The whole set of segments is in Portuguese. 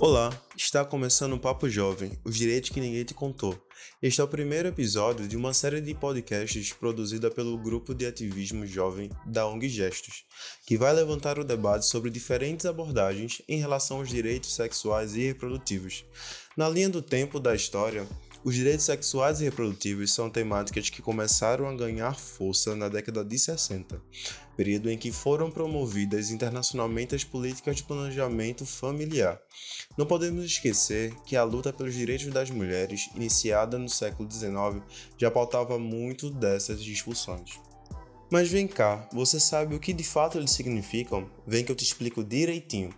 Olá, está começando o Papo Jovem, os direitos que ninguém te contou. Este é o primeiro episódio de uma série de podcasts produzida pelo grupo de ativismo jovem da ONG Gestos, que vai levantar o debate sobre diferentes abordagens em relação aos direitos sexuais e reprodutivos. Na linha do tempo da história, os direitos sexuais e reprodutivos são temáticas que começaram a ganhar força na década de 60, período em que foram promovidas internacionalmente as políticas de planejamento familiar. Não podemos esquecer que a luta pelos direitos das mulheres, iniciada no século XIX, já pautava muito dessas discussões. Mas vem cá, você sabe o que de fato eles significam? Vem que eu te explico direitinho.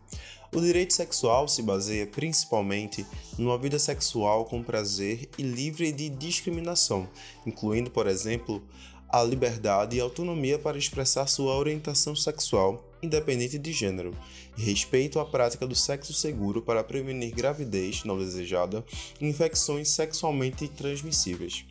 O direito sexual se baseia principalmente numa vida sexual com prazer e livre de discriminação, incluindo, por exemplo, a liberdade e autonomia para expressar sua orientação sexual, independente de gênero, e respeito à prática do sexo seguro para prevenir gravidez não desejada e infecções sexualmente transmissíveis.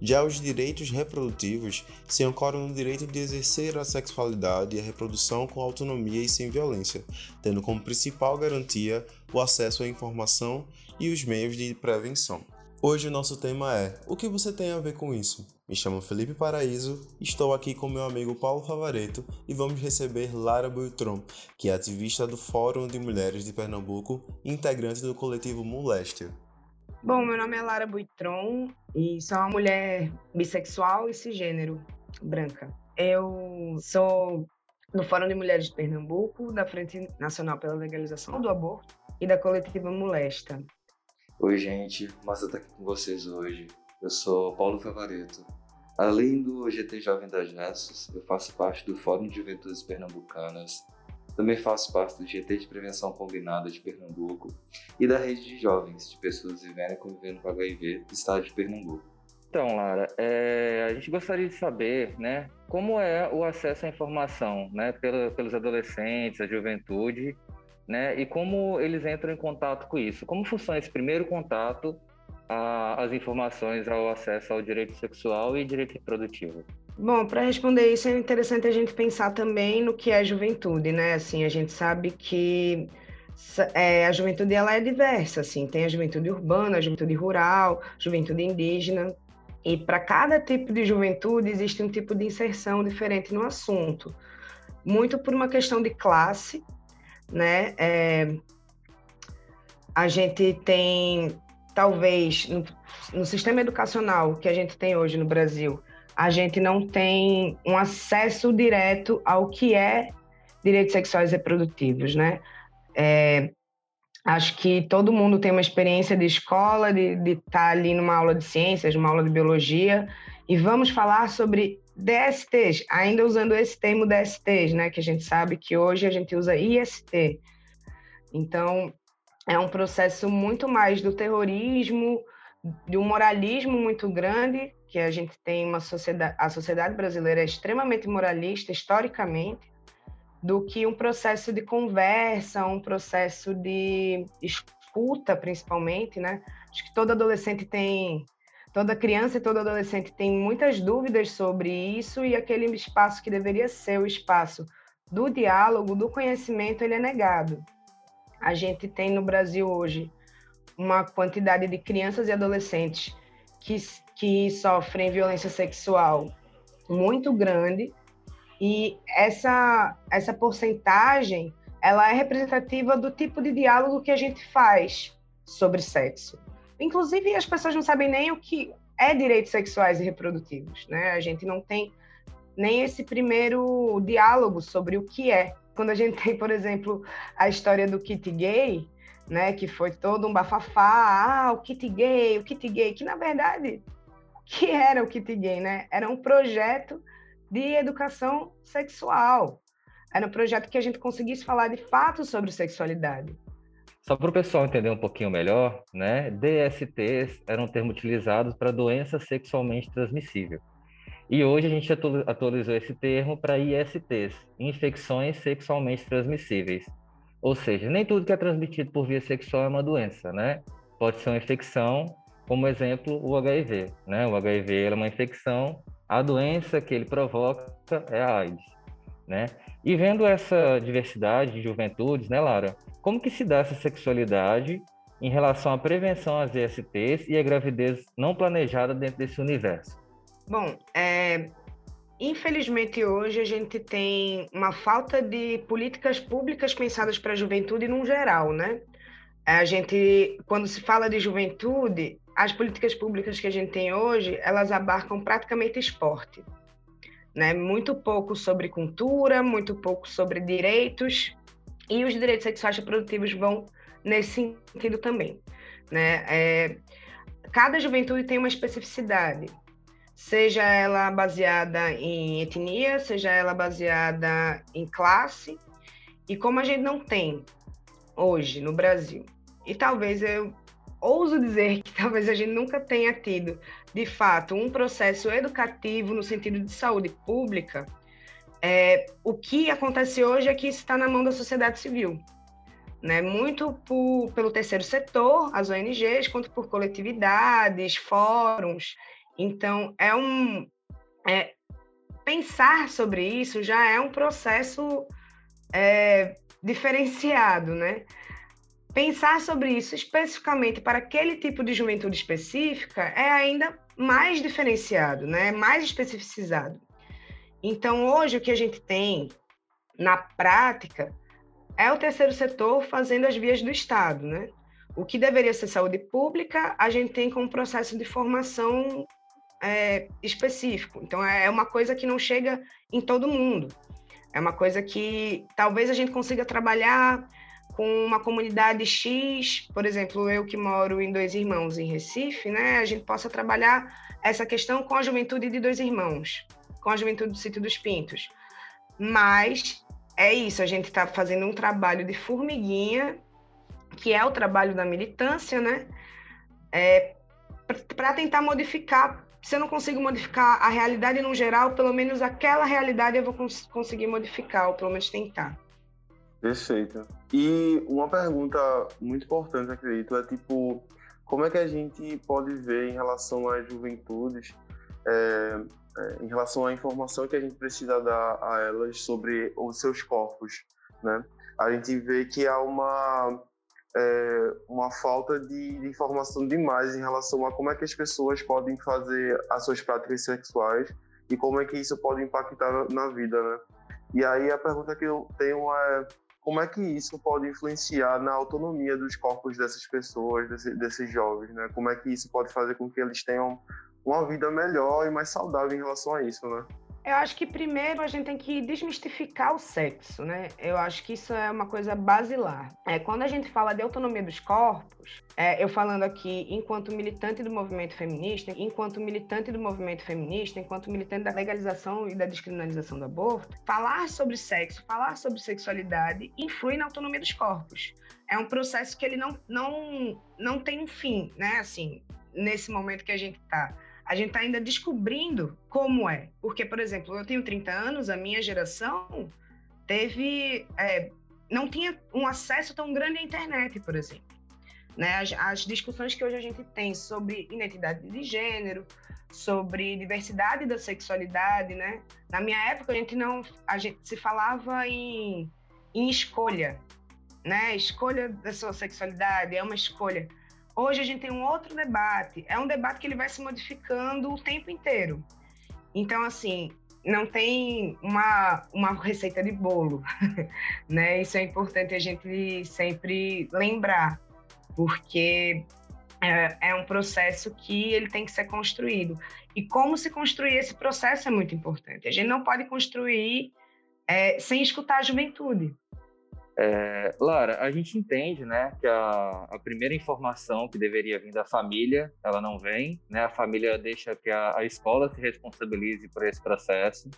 Já os direitos reprodutivos se ancoram no direito de exercer a sexualidade e a reprodução com autonomia e sem violência, tendo como principal garantia o acesso à informação e os meios de prevenção. Hoje o nosso tema é: o que você tem a ver com isso? Me chamo Felipe Paraíso, estou aqui com meu amigo Paulo Favareto e vamos receber Lara Beltron, que é ativista do Fórum de Mulheres de Pernambuco e integrante do coletivo Moléstia. Bom, meu nome é Lara Buitron e sou uma mulher bissexual e cisgênero, branca. Eu sou do Fórum de Mulheres de Pernambuco, da Frente Nacional pela Legalização do Aborto e da coletiva Molesta. Oi, gente, massa estar aqui com vocês hoje. Eu sou Paulo Favareto. Além do GT Jovem das Nessos, eu faço parte do Fórum de Juventudes Pernambucanas também faço parte do GT de Prevenção Combinada de Pernambuco e da rede de jovens de pessoas vivendo e convivendo com HIV do estado de Pernambuco. Então, Lara, é, a gente gostaria de saber, né, como é o acesso à informação, né, pelos adolescentes, a juventude, né, e como eles entram em contato com isso. Como funciona esse primeiro contato às informações ao acesso ao direito sexual e direito reprodutivo? Bom, para responder isso é interessante a gente pensar também no que é juventude, né? Assim, a gente sabe que é, a juventude ela é diversa, assim, tem a juventude urbana, a juventude rural, juventude indígena, e para cada tipo de juventude existe um tipo de inserção diferente no assunto, muito por uma questão de classe, né? É, a gente tem, talvez, no, no sistema educacional que a gente tem hoje no Brasil, a gente não tem um acesso direto ao que é direitos sexuais reprodutivos, né? É, acho que todo mundo tem uma experiência de escola, de estar tá ali numa aula de ciências, numa aula de biologia, e vamos falar sobre DSTs, ainda usando esse termo DSTs, né? Que a gente sabe que hoje a gente usa IST. Então, é um processo muito mais do terrorismo, de um moralismo muito grande que a gente tem uma sociedade, a sociedade brasileira é extremamente moralista historicamente, do que um processo de conversa, um processo de escuta, principalmente, né? Acho que todo adolescente tem, toda criança e todo adolescente tem muitas dúvidas sobre isso e aquele espaço que deveria ser o espaço do diálogo, do conhecimento, ele é negado. A gente tem no Brasil hoje uma quantidade de crianças e adolescentes que que sofrem violência sexual muito grande e essa essa porcentagem ela é representativa do tipo de diálogo que a gente faz sobre sexo. Inclusive as pessoas não sabem nem o que é direitos sexuais e reprodutivos, né? A gente não tem nem esse primeiro diálogo sobre o que é. Quando a gente tem, por exemplo, a história do kit gay, né, que foi todo um bafafá, ah, o kit gay, o kit gay, que na verdade que era o Kit Gay, né? Era um projeto de educação sexual. Era um projeto que a gente conseguisse falar de fato sobre sexualidade. Só para o pessoal entender um pouquinho melhor, né? DSTs eram um termo utilizado para doença sexualmente transmissível. E hoje a gente atualizou esse termo para ISTs, infecções sexualmente transmissíveis. Ou seja, nem tudo que é transmitido por via sexual é uma doença, né? Pode ser uma infecção como exemplo o HIV. Né? O HIV é uma infecção, a doença que ele provoca é a AIDS. Né? E vendo essa diversidade de juventudes, né, Lara? como que se dá essa sexualidade em relação à prevenção às ESTs e à gravidez não planejada dentro desse universo? Bom, é, infelizmente hoje a gente tem uma falta de políticas públicas pensadas para a juventude no geral, né? A gente, quando se fala de juventude, as políticas públicas que a gente tem hoje, elas abarcam praticamente esporte, né? Muito pouco sobre cultura, muito pouco sobre direitos, e os direitos sexuais reprodutivos vão nesse sentido também, né? É, cada juventude tem uma especificidade, seja ela baseada em etnia, seja ela baseada em classe, e como a gente não tem hoje no Brasil, e talvez eu ouso dizer que talvez a gente nunca tenha tido, de fato, um processo educativo no sentido de saúde pública, é, o que acontece hoje é que está na mão da sociedade civil. Né? Muito por, pelo terceiro setor, as ONGs, quanto por coletividades, fóruns. Então, é um. É, pensar sobre isso já é um processo é, diferenciado, né? Pensar sobre isso especificamente para aquele tipo de juventude específica é ainda mais diferenciado, né? Mais especificizado. Então, hoje, o que a gente tem na prática é o terceiro setor fazendo as vias do Estado, né? O que deveria ser saúde pública, a gente tem como processo de formação é, específico. Então, é, é uma coisa que não chega em todo mundo. É uma coisa que talvez a gente consiga trabalhar com uma comunidade X, por exemplo, eu que moro em Dois Irmãos, em Recife, né? A gente possa trabalhar essa questão com a juventude de Dois Irmãos com a juventude do Sítio dos Pintos. Mas é isso, a gente está fazendo um trabalho de formiguinha, que é o trabalho da militância, né? É, para tentar modificar. Se eu não consigo modificar a realidade no geral, pelo menos aquela realidade eu vou cons conseguir modificar, ou pelo menos tentar. Perfeito. E uma pergunta muito importante, acredito, é tipo, como é que a gente pode ver em relação às juventudes é, é, em relação à informação que a gente precisa dar a elas sobre os seus corpos, né? A gente vê que há uma é, uma falta de, de, informação demais em relação a como é que as pessoas podem fazer as suas práticas sexuais e como é que isso pode impactar na, vida, né? E aí a pergunta que eu tenho é como é que isso pode influenciar na autonomia dos corpos dessas pessoas, desse, desses jovens, né? Como é que isso pode fazer com que eles tenham uma vida melhor e mais saudável em relação a isso, né? Eu acho que primeiro a gente tem que desmistificar o sexo, né? Eu acho que isso é uma coisa basilar. É, quando a gente fala de autonomia dos corpos, é, eu falando aqui enquanto militante do movimento feminista, enquanto militante do movimento feminista, enquanto militante da legalização e da descriminalização do aborto, falar sobre sexo, falar sobre sexualidade influi na autonomia dos corpos. É um processo que ele não, não, não tem um fim, né? Assim, nesse momento que a gente está a gente está ainda descobrindo como é. Porque, por exemplo, eu tenho 30 anos, a minha geração teve. É, não tinha um acesso tão grande à internet, por exemplo. Né? As, as, discussões que hoje a gente tem sobre identidade de gênero, sobre diversidade da sexualidade, né? Na minha época a gente não, a gente se falava em, em escolha, né? Escolha da sua sexualidade é uma escolha. Hoje a gente tem um outro debate. É um debate que ele vai se modificando o tempo inteiro. Então, assim, não tem uma, uma receita de bolo, né? Isso é importante a gente sempre lembrar, porque é, é, um processo que ele tem que ser construído. E como se construir esse processo é muito importante. A gente não pode construir é, sem escutar a juventude. É, Lara, a gente entende, né, que a, a, primeira informação que deveria vir da família, ela não vem, né? A família deixa que a, a escola se responsabilize por esse processo.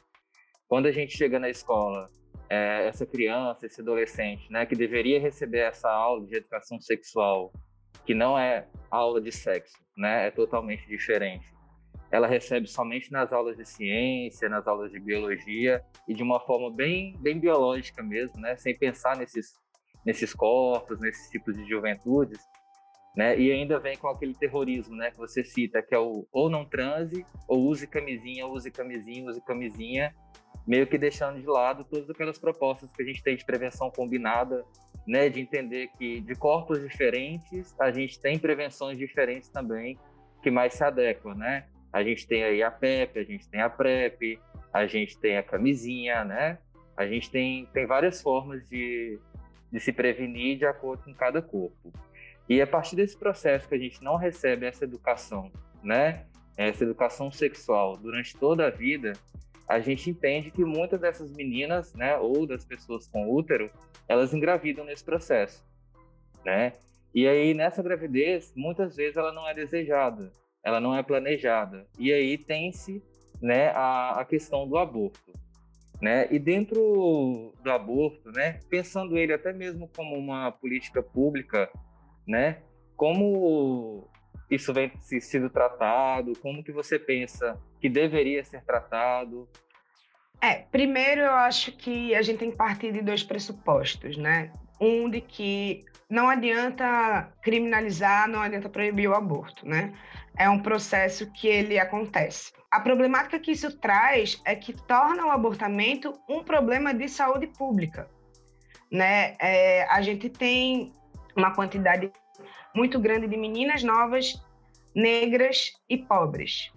Quando a gente chega na escola, é, essa criança, esse adolescente, né, que deveria receber essa aula de educação sexual, que não é aula de sexo, né, é totalmente diferente ela recebe somente nas aulas de ciência, nas aulas de biologia e de uma forma bem, bem biológica mesmo, né? Sem pensar nesses, nesses corpos, nesses tipos de juventudes, né? E ainda vem com aquele terrorismo, né? Que você cita, que é o ou não transe, ou use camisinha, use camisinha, use camisinha, meio que deixando de lado todas aquelas propostas que a gente tem de prevenção combinada né, de entender que de corpos diferentes a gente tem prevenções diferentes também que mais se adequam, né? A gente tem aí a PEP, a gente tem a PrEP, a gente tem a camisinha, né? A gente tem, tem várias formas de, de se prevenir de acordo com cada corpo. E a partir desse processo que a gente não recebe essa educação, né? Essa educação sexual durante toda a vida, a gente entende que muitas dessas meninas, né, ou das pessoas com útero, elas engravidam nesse processo, né? E aí nessa gravidez, muitas vezes ela não é desejada, ela não é planejada. E aí tem-se, né, a, a questão do aborto, né? E dentro do aborto, né, pensando ele até mesmo como uma política pública, né? Como isso vem sido tratado? Como que você pensa que deveria ser tratado? É, primeiro eu acho que a gente tem que partir de dois pressupostos, né? Um de que não adianta criminalizar, não adianta proibir o aborto, né? É um processo que ele acontece. A problemática que isso traz é que torna o abortamento um problema de saúde pública, né? É, a gente tem uma quantidade muito grande de meninas novas, negras e pobres,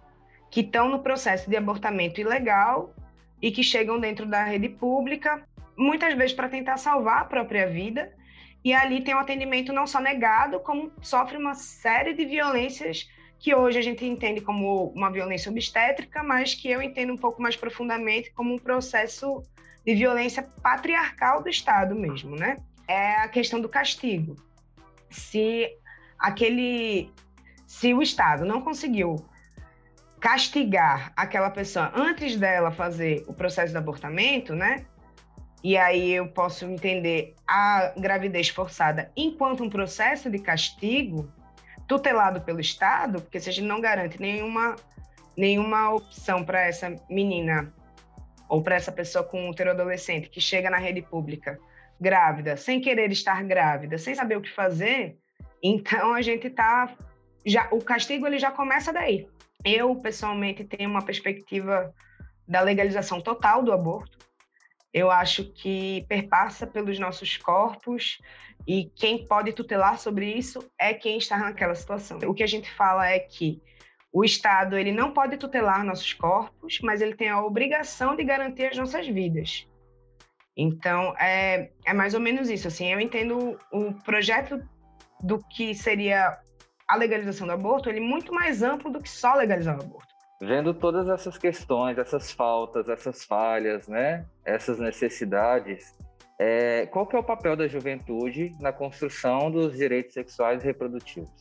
que estão no processo de abortamento ilegal e que chegam dentro da rede pública, muitas vezes para tentar salvar a própria vida, e ali tem um atendimento não só negado, como sofre uma série de violências que hoje a gente entende como uma violência obstétrica, mas que eu entendo um pouco mais profundamente como um processo de violência patriarcal do Estado mesmo, né? É a questão do castigo. Se aquele se o Estado não conseguiu castigar aquela pessoa antes dela fazer o processo de abortamento, né? E aí eu posso entender a gravidez forçada enquanto um processo de castigo tutelado pelo Estado, porque se a gente não garante nenhuma, nenhuma opção para essa menina ou para essa pessoa com útero adolescente que chega na rede pública grávida, sem querer estar grávida, sem saber o que fazer, então a gente tá já o castigo ele já começa daí. Eu pessoalmente tenho uma perspectiva da legalização total do aborto. Eu acho que perpassa pelos nossos corpos e quem pode tutelar sobre isso é quem está naquela situação. O que a gente fala é que o Estado ele não pode tutelar nossos corpos, mas ele tem a obrigação de garantir as nossas vidas. Então, é, é mais ou menos isso. Assim, eu entendo o projeto do que seria a legalização do aborto, ele é muito mais amplo do que só legalizar o aborto. Vendo todas essas questões, essas faltas, essas falhas, né, essas necessidades, é, qual que é o papel da juventude na construção dos direitos sexuais e reprodutivos?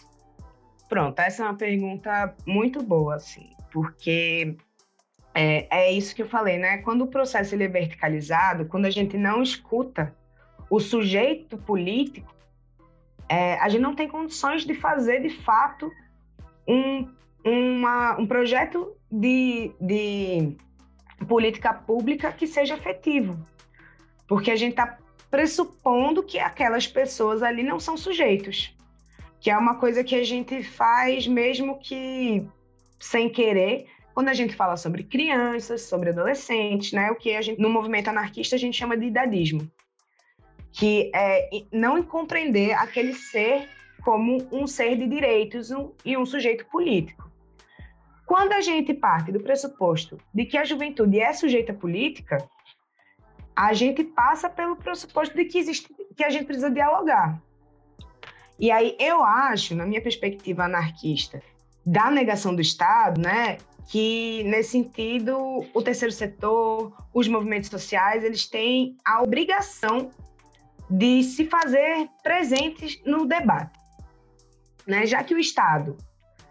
Pronto, essa é uma pergunta muito boa, assim, porque é, é isso que eu falei, né? Quando o processo ele é verticalizado, quando a gente não escuta o sujeito político, é, a gente não tem condições de fazer, de fato, um, uma, um projeto de, de política pública que seja efetivo. Porque a gente está pressupondo que aquelas pessoas ali não são sujeitos. Que é uma coisa que a gente faz mesmo que sem querer, quando a gente fala sobre crianças, sobre adolescentes, né? O que a gente, no movimento anarquista a gente chama de idadismo que é não compreender aquele ser como um ser de direitos um, e um sujeito político. Quando a gente parte do pressuposto de que a juventude é sujeita política, a gente passa pelo pressuposto de que existe que a gente precisa dialogar. E aí eu acho, na minha perspectiva anarquista, da negação do Estado, né, que nesse sentido o terceiro setor, os movimentos sociais, eles têm a obrigação de se fazer presentes no debate. Né? Já que o Estado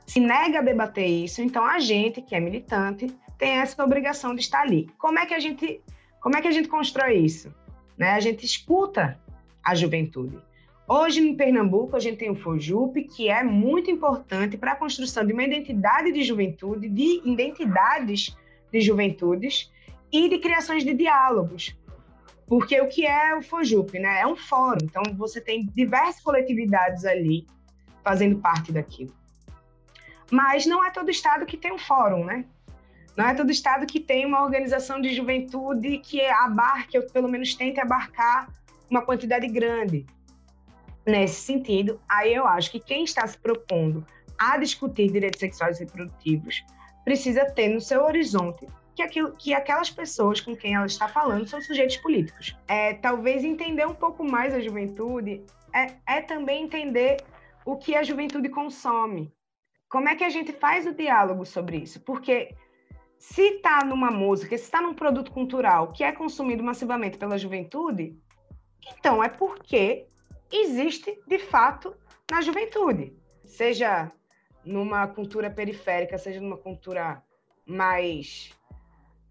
se nega a debater isso, então a gente, que é militante, tem essa obrigação de estar ali. Como é que a gente, como é que a gente constrói isso? Né? A gente escuta a juventude. Hoje, em Pernambuco, a gente tem o FOJUP, que é muito importante para a construção de uma identidade de juventude, de identidades de juventudes e de criações de diálogos. Porque o que é o FOJUP, né? É um fórum, então você tem diversas coletividades ali fazendo parte daquilo. Mas não é todo estado que tem um fórum, né? Não é todo estado que tem uma organização de juventude que abarque, ou pelo menos tente abarcar uma quantidade grande. nesse sentido, aí eu acho que quem está se propondo a discutir direitos sexuais e reprodutivos precisa ter no seu horizonte que, aquilo, que aquelas pessoas com quem ela está falando são sujeitos políticos. É, talvez entender um pouco mais a juventude é, é também entender o que a juventude consome. Como é que a gente faz o diálogo sobre isso? Porque se está numa música, se está num produto cultural que é consumido massivamente pela juventude, então é porque existe de fato na juventude, seja numa cultura periférica, seja numa cultura mais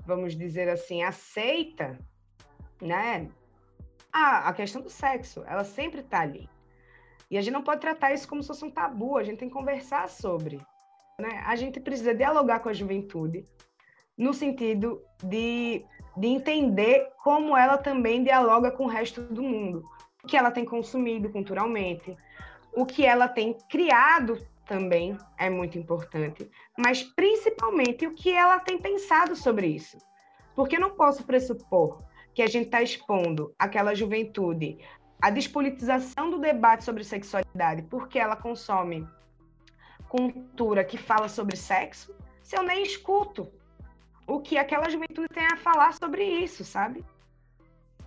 vamos dizer assim, aceita, né? A, a questão do sexo, ela sempre está ali. E a gente não pode tratar isso como se fosse um tabu, a gente tem que conversar sobre. Né? A gente precisa dialogar com a juventude no sentido de, de entender como ela também dialoga com o resto do mundo. O que ela tem consumido culturalmente, o que ela tem criado também é muito importante, mas principalmente o que ela tem pensado sobre isso. Porque eu não posso pressupor que a gente está expondo aquela juventude à despolitização do debate sobre sexualidade porque ela consome cultura que fala sobre sexo, se eu nem escuto o que aquela juventude tem a falar sobre isso, sabe?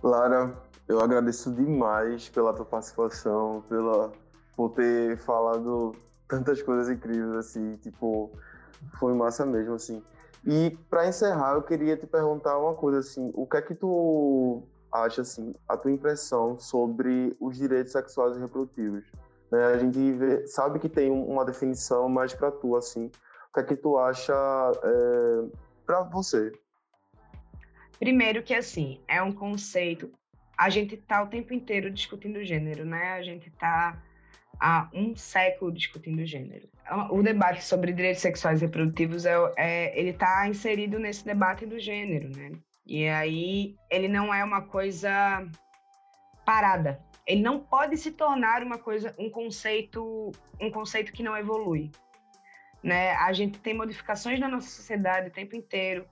Lara, eu agradeço demais pela tua participação, pela por ter falado tantas coisas incríveis, assim, tipo, foi massa mesmo, assim. E para encerrar, eu queria te perguntar uma coisa, assim, o que é que tu acha, assim, a tua impressão sobre os direitos sexuais e reprodutivos? Né? A gente vê, sabe que tem uma definição, mas para tu, assim, o que é que tu acha é, para você? Primeiro que, assim, é um conceito, a gente tá o tempo inteiro discutindo gênero, né? A gente tá há um século discutindo gênero. O debate sobre direitos sexuais e reprodutivos é, é ele está inserido nesse debate do gênero, né? E aí ele não é uma coisa parada. Ele não pode se tornar uma coisa, um conceito, um conceito que não evolui. Né? A gente tem modificações na nossa sociedade o tempo inteiro.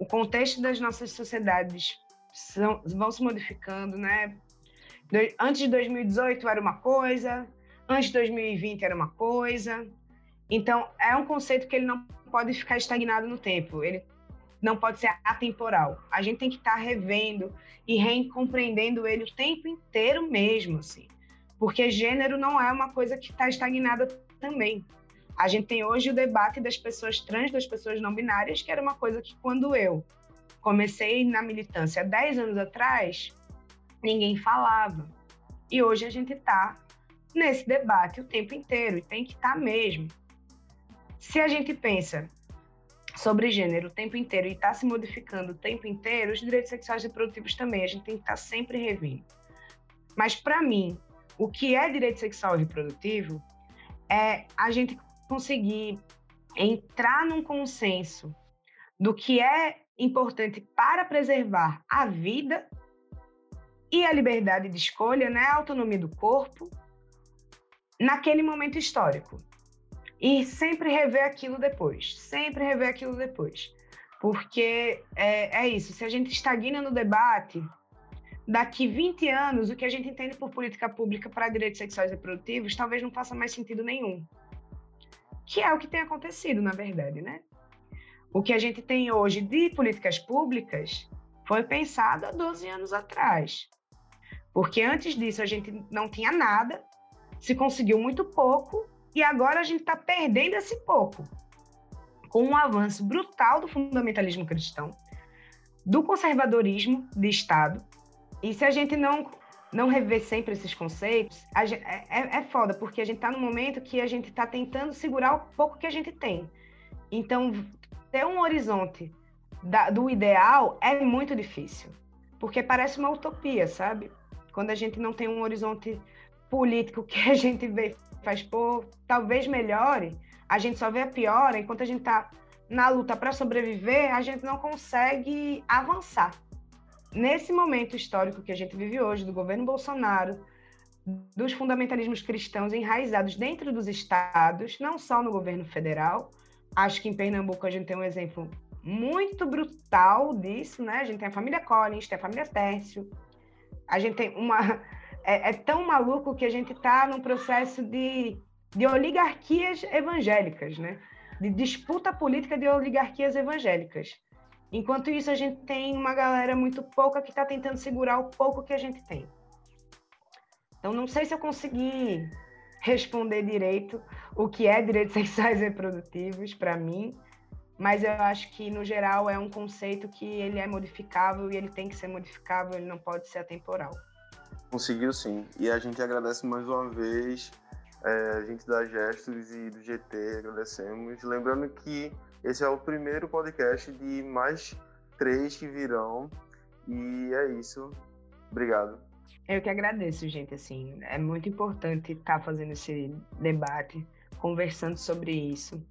O contexto das nossas sociedades são, vão se modificando, né? Antes de 2018 era uma coisa, Antes de 2020 era uma coisa. Então, é um conceito que ele não pode ficar estagnado no tempo. Ele não pode ser atemporal. A gente tem que estar tá revendo e recompreendendo ele o tempo inteiro mesmo, assim. Porque gênero não é uma coisa que está estagnada também. A gente tem hoje o debate das pessoas trans, das pessoas não binárias, que era uma coisa que quando eu comecei na militância 10 anos atrás, ninguém falava. E hoje a gente está nesse debate o tempo inteiro, e tem que estar tá mesmo. Se a gente pensa sobre gênero o tempo inteiro e está se modificando o tempo inteiro, os direitos sexuais e reprodutivos também, a gente tem que estar tá sempre revendo. Mas, para mim, o que é direito sexual e reprodutivo é a gente conseguir entrar num consenso do que é importante para preservar a vida e a liberdade de escolha, né? a autonomia do corpo, naquele momento histórico. E sempre rever aquilo depois, sempre rever aquilo depois. Porque é, é isso, se a gente estagna no debate, daqui 20 anos, o que a gente entende por política pública para direitos sexuais e reprodutivos talvez não faça mais sentido nenhum. Que é o que tem acontecido, na verdade, né? O que a gente tem hoje de políticas públicas foi pensado há 12 anos atrás. Porque antes disso a gente não tinha nada, se conseguiu muito pouco e agora a gente está perdendo esse pouco, com um avanço brutal do fundamentalismo cristão, do conservadorismo de Estado. E se a gente não não rever sempre esses conceitos, gente, é, é, é, foda, porque a gente está no momento que a gente está tentando segurar o pouco que a gente tem. Então, ter um horizonte da, do ideal é muito difícil, porque parece uma utopia, sabe? Quando a gente não tem um horizonte político que a gente vê faz por talvez melhore, a gente só vê a piora, enquanto a gente está na luta para sobreviver, a gente não consegue avançar. Nesse momento histórico que a gente vive hoje, do governo Bolsonaro, dos fundamentalismos cristãos enraizados dentro dos estados, não só no governo federal, acho que em Pernambuco a gente tem um exemplo muito brutal disso, né? A gente tem a família Collins, tem a família Tércio, a gente tem uma é, é tão maluco que a gente está num processo de, de oligarquias evangélicas, né? De disputa política de oligarquias evangélicas. Enquanto isso, a gente tem uma galera muito pouca que está tentando segurar o pouco que a gente tem. Então, não sei se eu consegui responder direito o que é direitos sexuais reprodutivos para mim, mas eu acho que no geral é um conceito que ele é modificável e ele tem que ser modificável, ele não pode ser atemporal. Conseguiu sim, e a gente agradece mais uma vez é, a gente da Gestos e do GT, agradecemos, lembrando que esse é o primeiro podcast de mais três que virão, e é isso, obrigado. Eu que agradeço, gente. Assim, é muito importante estar tá fazendo esse debate, conversando sobre isso,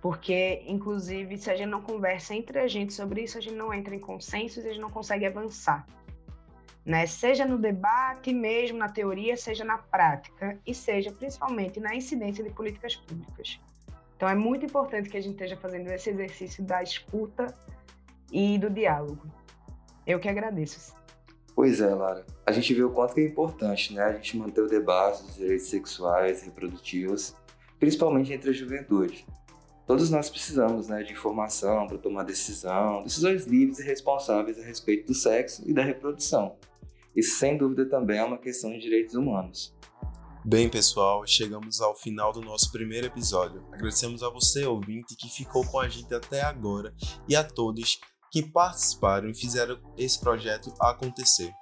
porque, inclusive, se a gente não conversa entre a gente sobre isso, a gente não entra em consenso e a gente não consegue avançar. Né? Seja no debate mesmo, na teoria, seja na prática e seja principalmente na incidência de políticas públicas. Então, é muito importante que a gente esteja fazendo esse exercício da escuta e do diálogo. Eu que agradeço. Pois é, Lara. A gente vê o quanto é importante, né? A gente manter o debate dos direitos sexuais e reprodutivos, principalmente entre a juventude. Todos nós precisamos né, de informação para tomar decisão, decisões livres e responsáveis a respeito do sexo e da reprodução. Isso, sem dúvida, também é uma questão de direitos humanos. Bem, pessoal, chegamos ao final do nosso primeiro episódio. Agradecemos a você, ouvinte, que ficou com a gente até agora e a todos que participaram e fizeram esse projeto acontecer.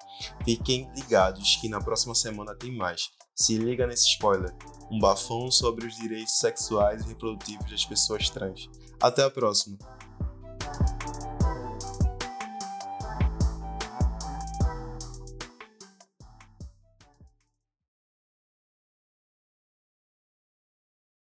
Fiquem ligados que na próxima semana tem mais. Se liga nesse spoiler, um bafão sobre os direitos sexuais e reprodutivos das pessoas trans. Até a próxima!